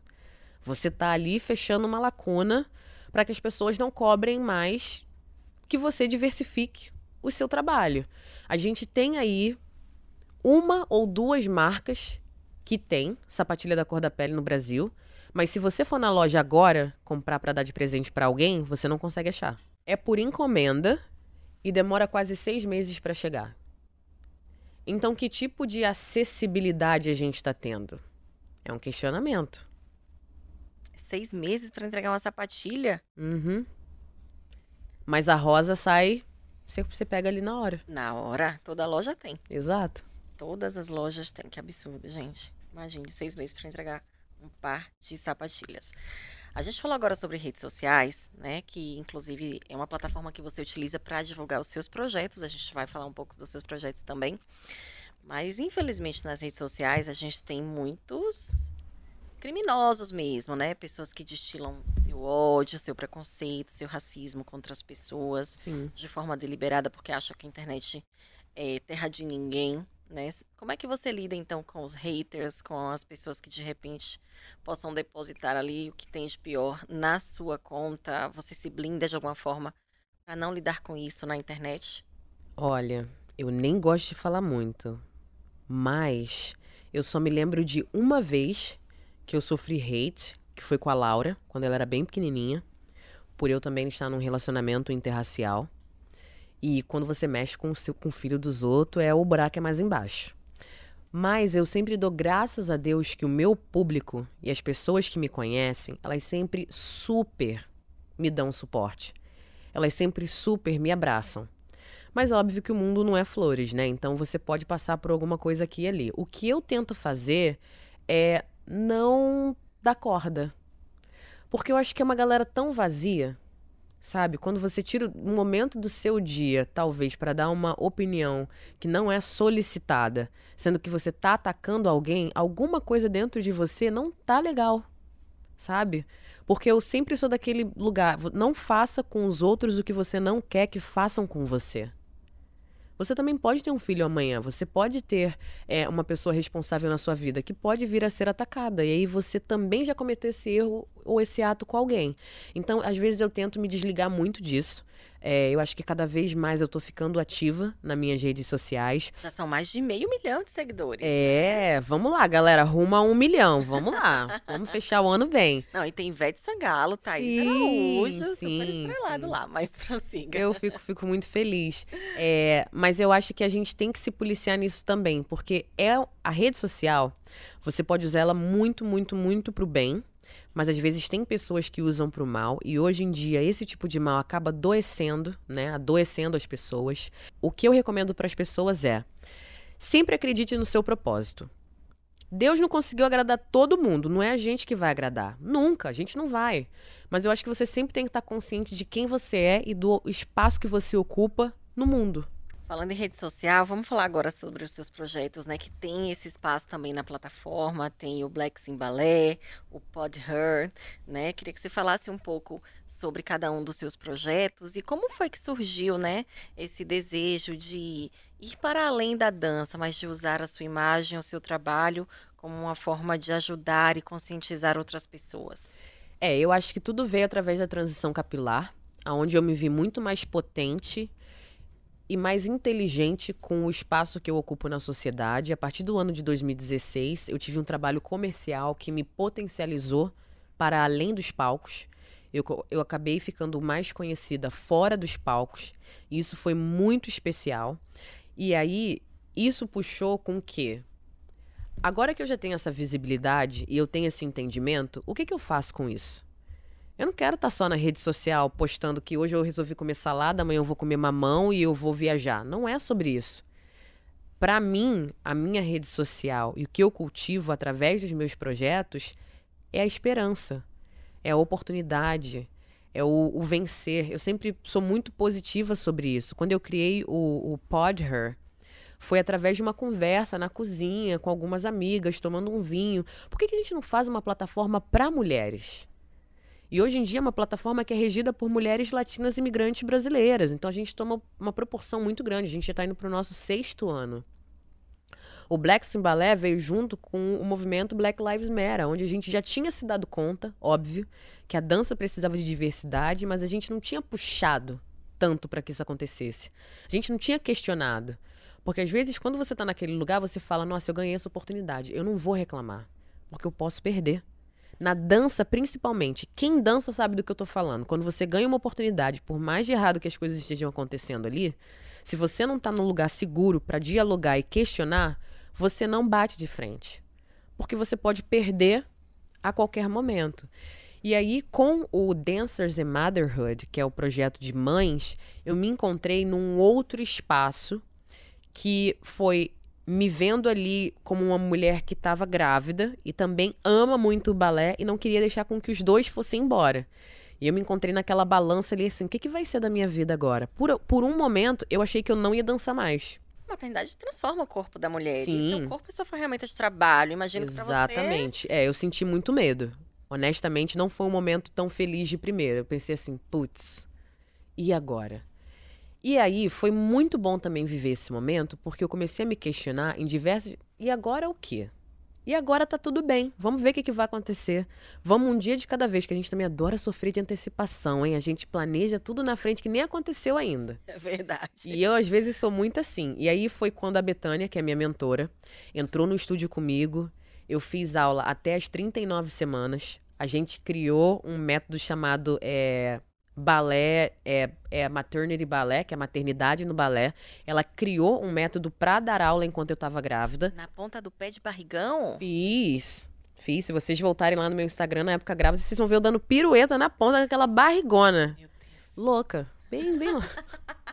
Você está ali fechando uma lacuna para que as pessoas não cobrem mais que você diversifique o seu trabalho. A gente tem aí uma ou duas marcas que tem sapatilha da cor da pele no Brasil, mas se você for na loja agora comprar para dar de presente para alguém, você não consegue achar. É por encomenda e demora quase seis meses para chegar. Então, que tipo de acessibilidade a gente está tendo? É um questionamento. Seis meses para entregar uma sapatilha? Uhum. Mas a rosa sai, você, você pega ali na hora. Na hora, toda loja tem. Exato. Todas as lojas têm, que absurdo, gente. Imagine, seis meses para entregar um par de sapatilhas. A gente falou agora sobre redes sociais, né? Que inclusive é uma plataforma que você utiliza para divulgar os seus projetos. A gente vai falar um pouco dos seus projetos também. Mas infelizmente nas redes sociais a gente tem muitos criminosos mesmo, né? Pessoas que destilam seu ódio, seu preconceito, seu racismo contra as pessoas Sim. de forma deliberada porque acham que a internet é terra de ninguém, né? Como é que você lida então com os haters, com as pessoas que de repente possam depositar ali o que tem de pior na sua conta? Você se blinda de alguma forma para não lidar com isso na internet? Olha, eu nem gosto de falar muito, mas eu só me lembro de uma vez que eu sofri hate, que foi com a Laura, quando ela era bem pequenininha, por eu também estar num relacionamento interracial. E quando você mexe com o, seu, com o filho dos outros, é o buraco é mais embaixo. Mas eu sempre dou graças a Deus que o meu público e as pessoas que me conhecem, elas sempre super me dão suporte. Elas sempre super me abraçam. Mas óbvio que o mundo não é flores, né? Então você pode passar por alguma coisa aqui e ali. O que eu tento fazer é não dar corda. Porque eu acho que é uma galera tão vazia Sabe? Quando você tira um momento do seu dia, talvez, para dar uma opinião que não é solicitada, sendo que você tá atacando alguém, alguma coisa dentro de você não tá legal. Sabe? Porque eu sempre sou daquele lugar, não faça com os outros o que você não quer que façam com você. Você também pode ter um filho amanhã, você pode ter é, uma pessoa responsável na sua vida que pode vir a ser atacada. E aí você também já cometeu esse erro ou esse ato com alguém. Então, às vezes eu tento me desligar muito disso. É, eu acho que cada vez mais eu tô ficando ativa nas minhas redes sociais. Já são mais de meio milhão de seguidores. É, né? vamos lá, galera. Rumo a um milhão. Vamos lá. vamos fechar o ano bem. Não, e tem Ivete Sangalo, Thaís sim, Araújo, sim, super estrelado sim. lá, mas prossiga. Eu fico, fico muito feliz. É, mas eu acho que a gente tem que se policiar nisso também, porque é a rede social, você pode usar ela muito, muito, muito pro bem mas às vezes tem pessoas que usam para o mal e hoje em dia esse tipo de mal acaba adoecendo, né? Adoecendo as pessoas. O que eu recomendo para as pessoas é: sempre acredite no seu propósito. Deus não conseguiu agradar todo mundo, não é a gente que vai agradar. Nunca, a gente não vai. Mas eu acho que você sempre tem que estar consciente de quem você é e do espaço que você ocupa no mundo. Falando em rede social, vamos falar agora sobre os seus projetos, né? Que tem esse espaço também na plataforma, tem o Black Sim Ballet, o Pod Her, né? Queria que você falasse um pouco sobre cada um dos seus projetos e como foi que surgiu, né? Esse desejo de ir para além da dança, mas de usar a sua imagem, o seu trabalho como uma forma de ajudar e conscientizar outras pessoas. É, eu acho que tudo veio através da transição capilar, aonde eu me vi muito mais potente e mais inteligente com o espaço que eu ocupo na sociedade. A partir do ano de 2016, eu tive um trabalho comercial que me potencializou para além dos palcos. Eu, eu acabei ficando mais conhecida fora dos palcos. E isso foi muito especial. E aí, isso puxou com que. Agora que eu já tenho essa visibilidade e eu tenho esse entendimento, o que, que eu faço com isso? Eu não quero estar tá só na rede social postando que hoje eu resolvi comer salada, amanhã eu vou comer mamão e eu vou viajar. Não é sobre isso. Para mim, a minha rede social e o que eu cultivo através dos meus projetos é a esperança, é a oportunidade, é o, o vencer. Eu sempre sou muito positiva sobre isso. Quando eu criei o, o Pod Her, foi através de uma conversa na cozinha com algumas amigas, tomando um vinho. Por que, que a gente não faz uma plataforma para mulheres? E hoje em dia é uma plataforma que é regida por mulheres latinas imigrantes brasileiras. Então a gente toma uma proporção muito grande. A gente já está indo para o nosso sexto ano. O Black Simbalé veio junto com o movimento Black Lives Matter, onde a gente já tinha se dado conta, óbvio, que a dança precisava de diversidade, mas a gente não tinha puxado tanto para que isso acontecesse. A gente não tinha questionado. Porque às vezes, quando você está naquele lugar, você fala: Nossa, eu ganhei essa oportunidade. Eu não vou reclamar, porque eu posso perder. Na dança, principalmente, quem dança sabe do que eu tô falando. Quando você ganha uma oportunidade, por mais de errado que as coisas estejam acontecendo ali, se você não tá num lugar seguro para dialogar e questionar, você não bate de frente. Porque você pode perder a qualquer momento. E aí, com o Dancers and Motherhood, que é o projeto de mães, eu me encontrei num outro espaço que foi me vendo ali como uma mulher que estava grávida e também ama muito o balé e não queria deixar com que os dois fossem embora. E eu me encontrei naquela balança ali assim, o que, que vai ser da minha vida agora? Por, por um momento, eu achei que eu não ia dançar mais. A maternidade transforma o corpo da mulher. Sim. Seu corpo é sua ferramenta de trabalho. Imagino que pra você... Exatamente. É, eu senti muito medo. Honestamente, não foi um momento tão feliz de primeira. Eu pensei assim, putz, e agora? E aí foi muito bom também viver esse momento, porque eu comecei a me questionar em diversos. E agora o quê? E agora tá tudo bem. Vamos ver o que, que vai acontecer. Vamos um dia de cada vez, que a gente também adora sofrer de antecipação, hein? A gente planeja tudo na frente que nem aconteceu ainda. É verdade. E eu, às vezes, sou muito assim. E aí foi quando a Betânia, que é minha mentora, entrou no estúdio comigo. Eu fiz aula até as 39 semanas. A gente criou um método chamado é, balé, é, é maternity balé, que é maternidade no balé. Ela criou um método para dar aula enquanto eu estava grávida. Na ponta do pé de barrigão? Fiz. Fiz. Se vocês voltarem lá no meu Instagram na época grávida, vocês vão ver eu dando pirueta na ponta daquela barrigona. Meu Deus. Louca. Bem, bem louca.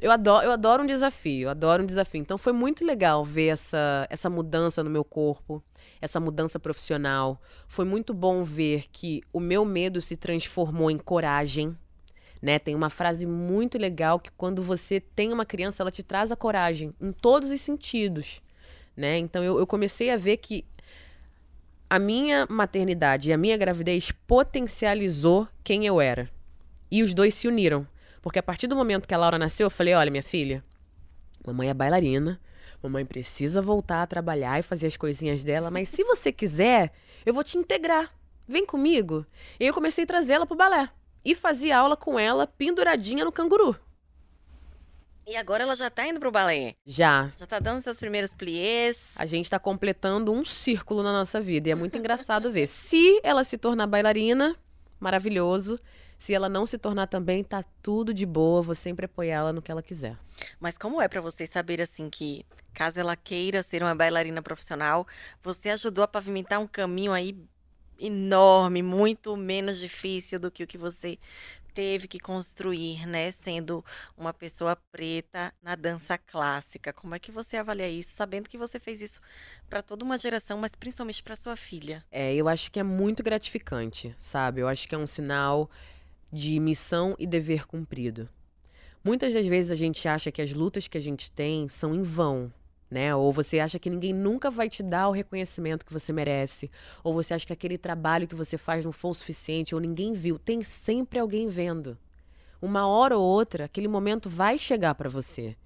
Eu adoro, eu adoro um desafio, adoro um desafio. Então foi muito legal ver essa, essa mudança no meu corpo, essa mudança profissional. Foi muito bom ver que o meu medo se transformou em coragem. Né? Tem uma frase muito legal que quando você tem uma criança, ela te traz a coragem em todos os sentidos. Né? Então eu, eu comecei a ver que a minha maternidade e a minha gravidez potencializou quem eu era. E os dois se uniram. Porque a partir do momento que a Laura nasceu, eu falei: olha, minha filha, mamãe é bailarina, mamãe precisa voltar a trabalhar e fazer as coisinhas dela, mas se você quiser, eu vou te integrar. Vem comigo. E eu comecei a trazê-la pro balé. E fazia aula com ela penduradinha no canguru. E agora ela já tá indo pro balé. Já. Já tá dando seus primeiros pliés. A gente tá completando um círculo na nossa vida. E é muito engraçado ver. Se ela se tornar bailarina, maravilhoso. Se ela não se tornar também, tá tudo de boa. Vou sempre apoiar ela no que ela quiser. Mas como é pra vocês saber assim que, caso ela queira ser uma bailarina profissional, você ajudou a pavimentar um caminho aí enorme, muito menos difícil do que o que você teve que construir, né, sendo uma pessoa preta na dança clássica. Como é que você avalia isso, sabendo que você fez isso para toda uma geração, mas principalmente para sua filha? É, eu acho que é muito gratificante, sabe? Eu acho que é um sinal de missão e dever cumprido. Muitas das vezes a gente acha que as lutas que a gente tem são em vão, né? Ou você acha que ninguém nunca vai te dar o reconhecimento que você merece, ou você acha que aquele trabalho que você faz não foi o suficiente, ou ninguém viu. Tem sempre alguém vendo. Uma hora ou outra, aquele momento vai chegar para você.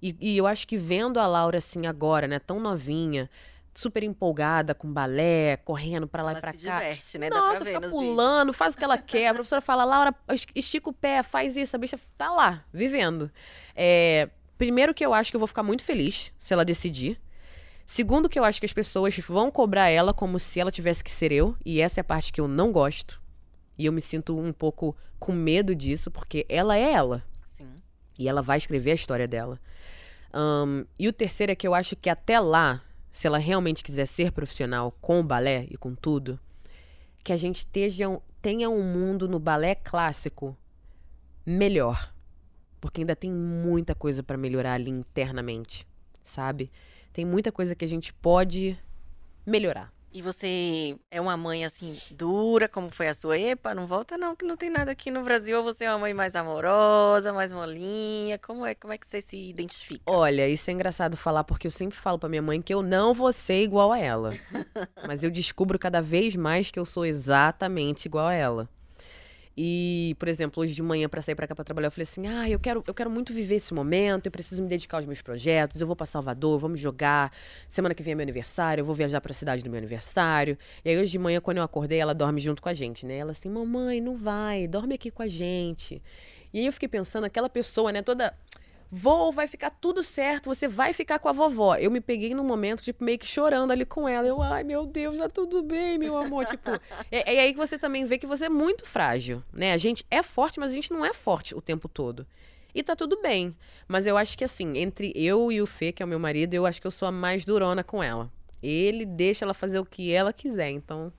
E, e eu acho que vendo a Laura assim agora, né, tão novinha, super empolgada com balé, correndo para lá ela e pra se cá. diverte, né? Nossa, fica pulando, faz o que ela quer. A professora fala, Laura, es- estica o pé, faz isso. A bicha tá lá, vivendo. É, primeiro que eu acho que eu vou ficar muito feliz se ela decidir. Segundo que eu acho que as pessoas vão cobrar ela como se ela tivesse que ser eu. E essa é a parte que eu não gosto. E eu me sinto um pouco com medo disso, porque ela é ela. Sim. E ela vai escrever a história dela. Ahn, e o terceiro é que eu acho que até lá, se ela realmente quiser ser profissional com o balé e com tudo, que a gente esteja, um- tenha um mundo no balé clássico melhor. Porque ainda tem muita coisa para melhorar ali internamente, sabe? Tem muita coisa que a gente pode melhorar. E você é uma mãe assim dura, como foi a sua? Epa, não volta não, que não tem nada aqui no Brasil. Ou você é uma mãe mais amorosa, mais molinha? Como é, como é que você se identifica? Olha, isso é engraçado falar porque eu sempre falo pra minha mãe que eu não vou ser igual a ela. Mas eu descubro cada vez mais que eu sou exatamente igual a ela. E, por exemplo, hoje de manhã pra sair pra cá pra trabalhar, eu falei assim: "Ah, eu quero, eu quero muito viver esse momento, eu preciso me dedicar aos meus projetos, eu vou pra Salvador, vamos jogar. Semana que vem é meu aniversário, eu vou viajar pra cidade do meu aniversário". E aí hoje de manhã quando eu acordei, ela dorme junto com a gente, né? Ela assim: "Mamãe, não vai, dorme aqui com a gente". E aí eu fiquei pensando, aquela pessoa, né, toda Vou, vai ficar tudo certo, você vai ficar com a vovó. Eu me peguei num momento, tipo, meio que chorando ali com ela. Eu, ai, meu Deus, tá tudo bem, meu amor. tipo, é, é aí que você também vê que você é muito frágil, né? A gente é forte, mas a gente não é forte o tempo todo. E tá tudo bem. Mas eu acho que, assim, entre eu e o Fê, que é o meu marido, eu acho que eu sou a mais durona com ela. Ele deixa ela fazer o que ela quiser, então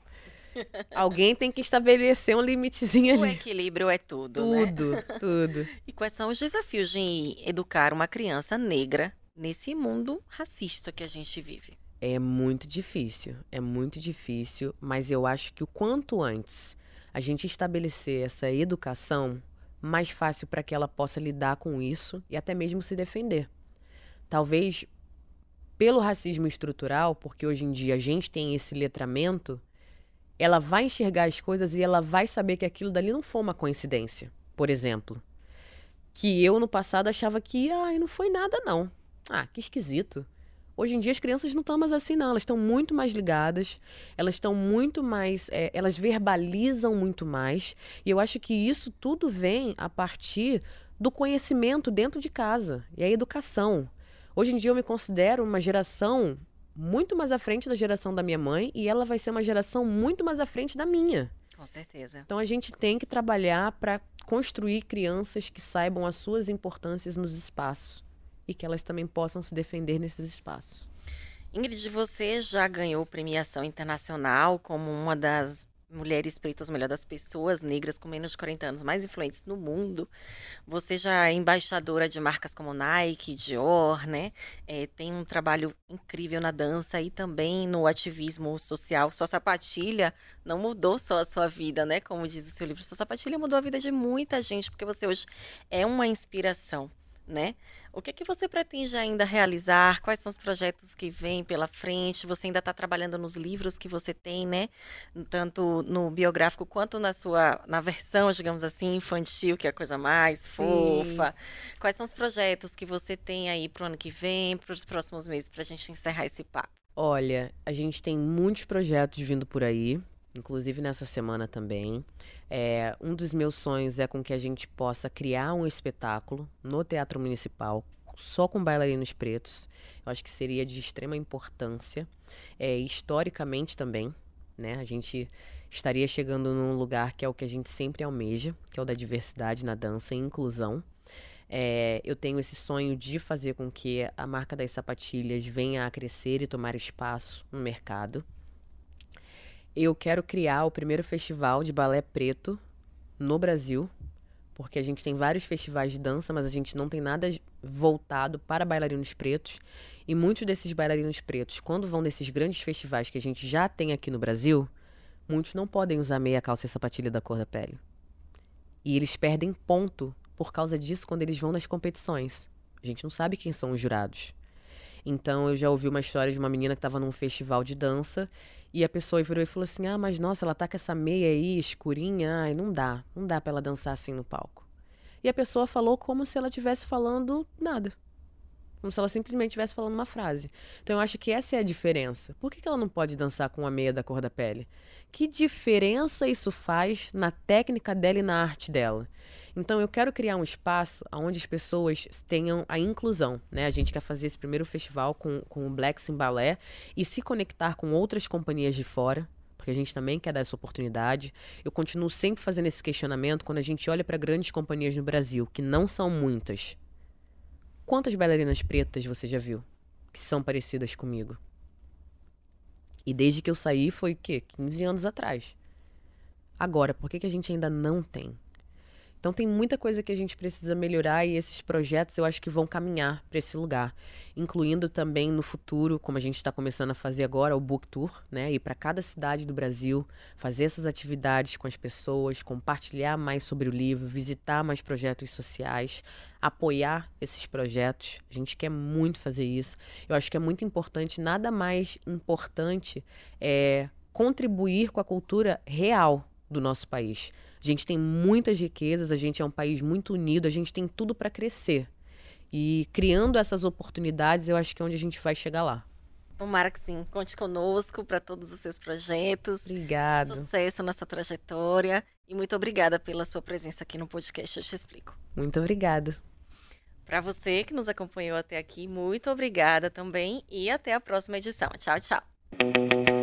Alguém tem que estabelecer um limitezinho O ali. equilíbrio é tudo, né? Tudo, tudo. E quais são os desafios de educar uma criança negra nesse mundo racista que a gente vive? É muito difícil, é muito difícil, mas eu acho que o quanto antes a gente estabelecer essa educação, mais fácil para que ela possa lidar com isso e até mesmo se defender. Talvez pelo racismo estrutural, porque hoje em dia a gente tem esse letramento, ela vai enxergar as coisas e ela vai saber que aquilo dali não foi uma coincidência. Por exemplo, que eu no passado achava que, ai, não foi nada não. Ah, que esquisito. Hoje em dia as crianças não estão mais assim, não. Elas estão muito mais ligadas, elas estão muito mais. é, elas verbalizam muito mais. E eu acho que isso tudo vem a partir do conhecimento dentro de casa e a educação. Hoje em dia eu me considero uma geração muito mais à frente da geração da minha mãe e ela vai ser uma geração muito mais à frente da minha. Com certeza. Então a gente tem que trabalhar para construir crianças que saibam as suas importâncias nos espaços e que elas também possam se defender nesses espaços. Ingrid, você já ganhou premiação internacional como uma das mulheres pretas, melhor, das pessoas negras com menos de 40 anos mais influentes no mundo. Você já é embaixadora de marcas como Nike, Dior, né? É, tem um trabalho incrível na dança e também no ativismo social. Sua sapatilha não mudou só a sua vida, né? Como diz o seu livro, sua sapatilha mudou a vida de muita gente, porque você hoje é uma inspiração. Né? O que, que você pretende ainda realizar? Quais são os projetos que vêm pela frente? Você ainda está trabalhando nos livros que você tem, né? Tanto no biográfico quanto na sua na versão, digamos assim, infantil, que é a coisa mais fofa. Quais são os projetos que você tem aí para o ano que vem, para os próximos meses, para a gente encerrar esse papo? Olha, a gente tem muitos projetos vindo por aí, inclusive nessa semana também. É, um dos meus sonhos é com que a gente possa criar um espetáculo no Teatro Municipal só com bailarinos pretos. Eu acho que seria de extrema importância, é, historicamente também, né? A gente estaria chegando num lugar que é o que a gente sempre almeja, que é o da diversidade na dança e inclusão. É, eu tenho esse sonho de fazer com que a marca das sapatilhas venha a crescer e tomar espaço no mercado. Eu quero criar o primeiro festival de balé preto no Brasil, porque a gente tem vários festivais de dança, mas a gente não tem nada voltado para bailarinos pretos. E muitos desses bailarinos pretos, quando vão nesses grandes festivais que a gente já tem aqui no Brasil, muitos não podem usar meia calça e sapatilha da cor da pele. E eles perdem ponto por causa disso quando eles vão nas competições. A gente não sabe quem são os jurados. Então eu já ouvi uma história de uma menina que estava num festival de dança e a pessoa virou e falou assim: "Ah, mas nossa, ela tá com essa meia aí escurinha, ai, não dá, não dá para ela dançar assim no palco". E a pessoa falou como se ela estivesse falando nada. Como se ela simplesmente estivesse falando uma frase. Então eu acho que essa é a diferença. Por que, que ela não pode dançar com a meia da cor da pele? Que diferença isso faz na técnica dela e na arte dela? Então eu quero criar um espaço onde as pessoas tenham a inclusão. Né? A gente quer fazer esse primeiro festival com, com o Black Sim Ballet e se conectar com outras companhias de fora, porque a gente também quer dar essa oportunidade. Eu continuo sempre fazendo esse questionamento quando a gente olha para grandes companhias no Brasil, que não são muitas. Quantas bailarinas pretas você já viu que são parecidas comigo? E desde que eu saí foi o quê? 15 anos atrás. Agora, por que, que a gente ainda não tem? Então tem muita coisa que a gente precisa melhorar e esses projetos eu acho que vão caminhar para esse lugar, incluindo também no futuro, como a gente está começando a fazer agora, o book tour, né? Ir para cada cidade do Brasil, fazer essas atividades com as pessoas, compartilhar mais sobre o livro, visitar mais projetos sociais, apoiar esses projetos. A gente quer muito fazer isso. Eu acho que é muito importante, nada mais importante é contribuir com a cultura real do nosso país. A gente tem muitas riquezas, a gente é um país muito unido, a gente tem tudo para crescer. E criando essas oportunidades, eu acho que é onde a gente vai chegar lá. Tomara que sim. Conte conosco para todos os seus projetos. Obrigado. Sucesso nessa trajetória. E muito obrigada pela sua presença aqui no podcast Eu Te Explico. Muito obrigada. Para você que nos acompanhou até aqui, muito obrigada também e até a próxima edição. Tchau, tchau.